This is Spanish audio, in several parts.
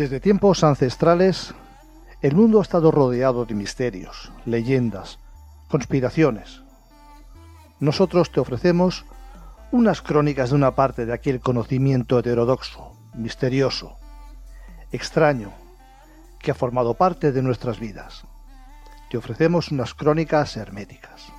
Desde tiempos ancestrales, el mundo ha estado rodeado de misterios, leyendas, conspiraciones. Nosotros te ofrecemos unas crónicas de una parte de aquel conocimiento heterodoxo, misterioso, extraño, que ha formado parte de nuestras vidas. Te ofrecemos unas crónicas herméticas.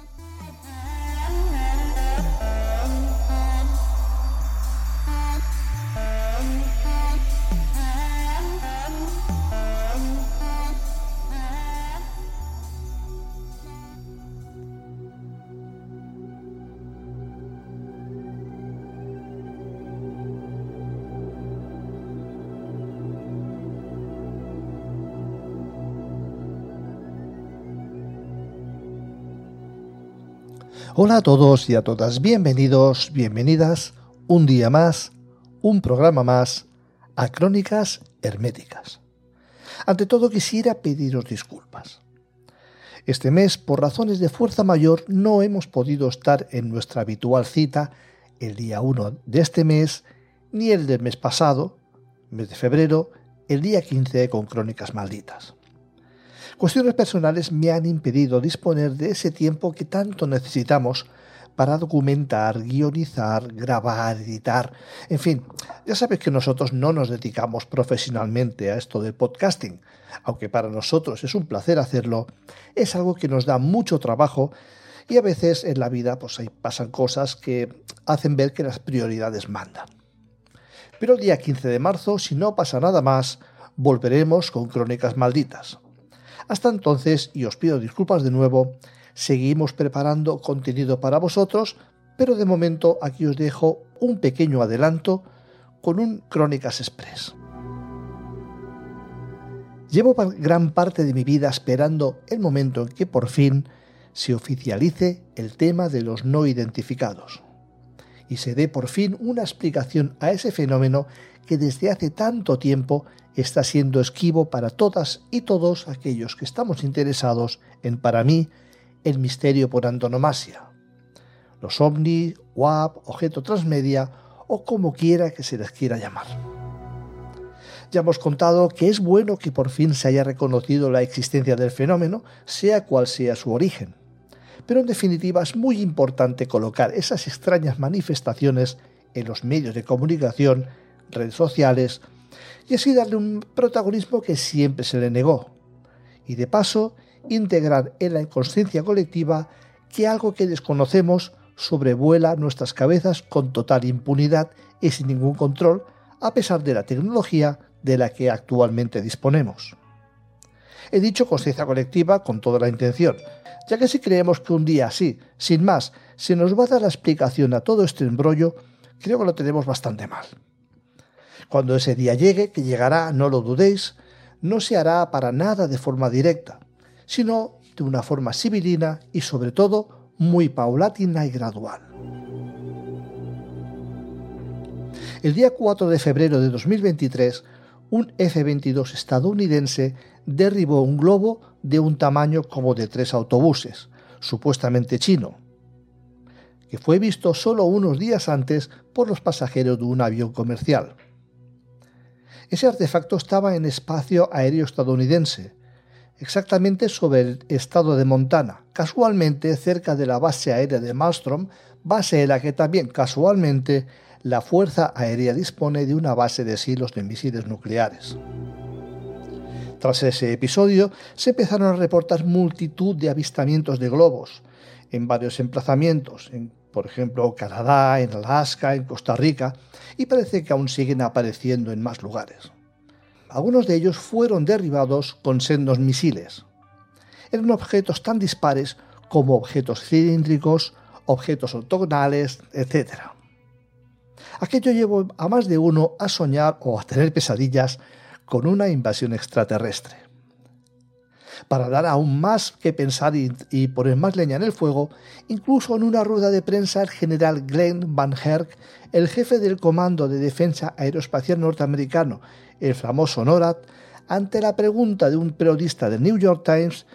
Hola a todos y a todas, bienvenidos, bienvenidas un día más, un programa más a Crónicas Herméticas. Ante todo quisiera pediros disculpas. Este mes, por razones de fuerza mayor, no hemos podido estar en nuestra habitual cita el día 1 de este mes, ni el del mes pasado, mes de febrero, el día 15 con Crónicas Malditas. Cuestiones personales me han impedido disponer de ese tiempo que tanto necesitamos para documentar, guionizar, grabar, editar. En fin, ya sabes que nosotros no nos dedicamos profesionalmente a esto del podcasting. Aunque para nosotros es un placer hacerlo, es algo que nos da mucho trabajo y a veces en la vida pues ahí pasan cosas que hacen ver que las prioridades mandan. Pero el día 15 de marzo, si no pasa nada más, volveremos con Crónicas Malditas. Hasta entonces, y os pido disculpas de nuevo, seguimos preparando contenido para vosotros, pero de momento aquí os dejo un pequeño adelanto con un Crónicas Express. Llevo gran parte de mi vida esperando el momento en que por fin se oficialice el tema de los no identificados y se dé por fin una explicación a ese fenómeno que desde hace tanto tiempo está siendo esquivo para todas y todos aquellos que estamos interesados en, para mí, el misterio por antonomasia. Los ovni, WAP, objeto transmedia o como quiera que se les quiera llamar. Ya hemos contado que es bueno que por fin se haya reconocido la existencia del fenómeno, sea cual sea su origen. Pero en definitiva es muy importante colocar esas extrañas manifestaciones en los medios de comunicación, redes sociales, y así darle un protagonismo que siempre se le negó. Y de paso, integrar en la inconsciencia colectiva que algo que desconocemos sobrevuela nuestras cabezas con total impunidad y sin ningún control, a pesar de la tecnología de la que actualmente disponemos. He dicho conciencia colectiva con toda la intención, ya que si creemos que un día así, sin más, se nos va a dar la explicación a todo este embrollo, creo que lo tenemos bastante mal. Cuando ese día llegue, que llegará, no lo dudéis, no se hará para nada de forma directa, sino de una forma civilina y sobre todo muy paulatina y gradual. El día 4 de febrero de 2023, un F-22 estadounidense derribó un globo de un tamaño como de tres autobuses, supuestamente chino, que fue visto solo unos días antes por los pasajeros de un avión comercial. Ese artefacto estaba en espacio aéreo estadounidense, exactamente sobre el estado de Montana, casualmente cerca de la base aérea de Malmstrom, base en la que también casualmente la Fuerza Aérea dispone de una base de silos de misiles nucleares. Tras ese episodio, se empezaron a reportar multitud de avistamientos de globos en varios emplazamientos, en por ejemplo Canadá, en Alaska, en Costa Rica, y parece que aún siguen apareciendo en más lugares. Algunos de ellos fueron derribados con sendos misiles. Eran objetos tan dispares como objetos cilíndricos, objetos ortogonales, etc. Aquello llevó a más de uno a soñar o a tener pesadillas con una invasión extraterrestre. Para dar aún más que pensar y, poner más leña en el fuego, incluso en una rueda de prensa el general Glenn Van Herk, el jefe del Comando de Defensa Aeroespacial norteamericano, el famoso NORAD, ante la pregunta de un periodista del New York Times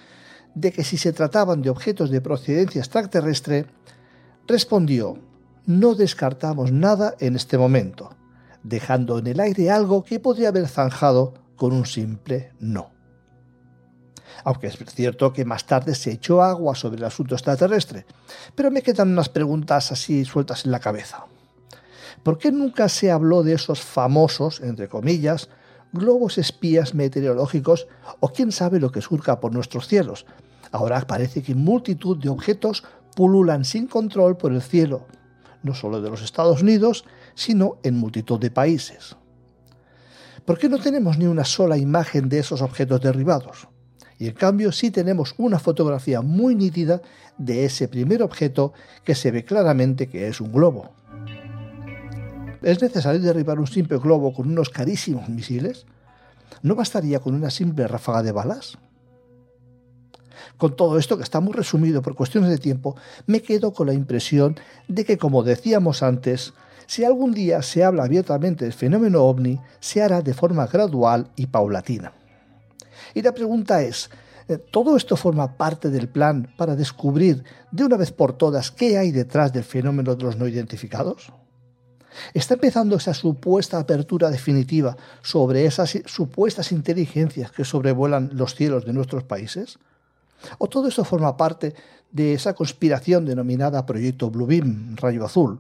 de que si se trataban de objetos de procedencia extraterrestre, respondió, no descartamos nada en este momento, dejando en el aire algo que podría haber zanjado con un simple no. Aunque es cierto que más tarde se echó agua sobre el asunto extraterrestre, pero me quedan unas preguntas así sueltas en la cabeza. ¿Por qué nunca se habló de esos famosos, entre comillas, globos espías meteorológicos o quién sabe lo que surca por nuestros cielos? Ahora parece que multitud de objetos pululan sin control por el cielo, no solo de los Estados Unidos, sino en multitud de países. ¿Por qué no tenemos ni una sola imagen de esos objetos derribados? Y en cambio sí tenemos una fotografía muy nítida de ese primer objeto que se ve claramente que es un globo. ¿Es necesario derribar un simple globo con unos carísimos misiles? ¿No bastaría con una simple ráfaga de balas? Con todo esto, que está muy resumido por cuestiones de tiempo, me quedo con la impresión de que, como decíamos antes, si algún día se habla abiertamente del fenómeno ovni, se hará de forma gradual y paulatina. Y la pregunta es, eh, ¿todo esto forma parte del plan para descubrir de una vez por todas qué hay detrás del fenómeno de los no identificados? ¿Está empezando esa supuesta apertura definitiva sobre esas supuestas inteligencias que sobrevuelan los cielos de nuestros países? ¿O todo esto forma parte de esa conspiración denominada Proyecto Bluebeam, Rayo Azul?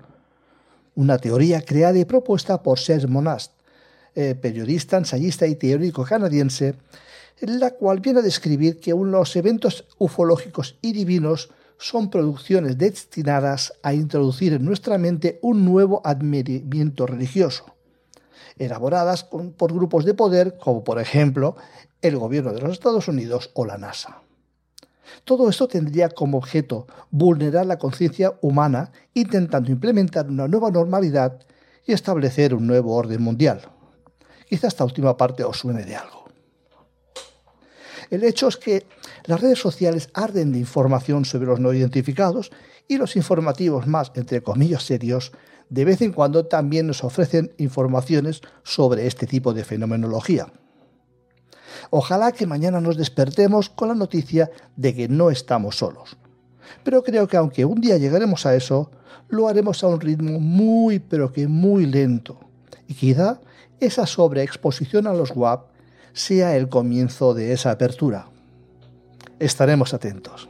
Una teoría creada y propuesta por Serge Monast, eh, periodista, ensayista y teórico canadiense, en la cual viene a describir que los eventos ufológicos y divinos son producciones destinadas a introducir en nuestra mente un nuevo admiramiento religioso, elaboradas por grupos de poder como por ejemplo el gobierno de los Estados Unidos o la NASA. Todo esto tendría como objeto vulnerar la conciencia humana intentando implementar una nueva normalidad y establecer un nuevo orden mundial. Quizá esta última parte os suene de algo. El hecho es que las redes sociales arden de información sobre los no identificados y los informativos más, entre comillas, serios, de vez en cuando también nos ofrecen informaciones sobre este tipo de fenomenología. Ojalá que mañana nos despertemos con la noticia de que no estamos solos. Pero creo que aunque un día llegaremos a eso, lo haremos a un ritmo muy pero que muy lento. Y quizá esa sobreexposición a los WAP sea el comienzo de esa apertura. Estaremos atentos.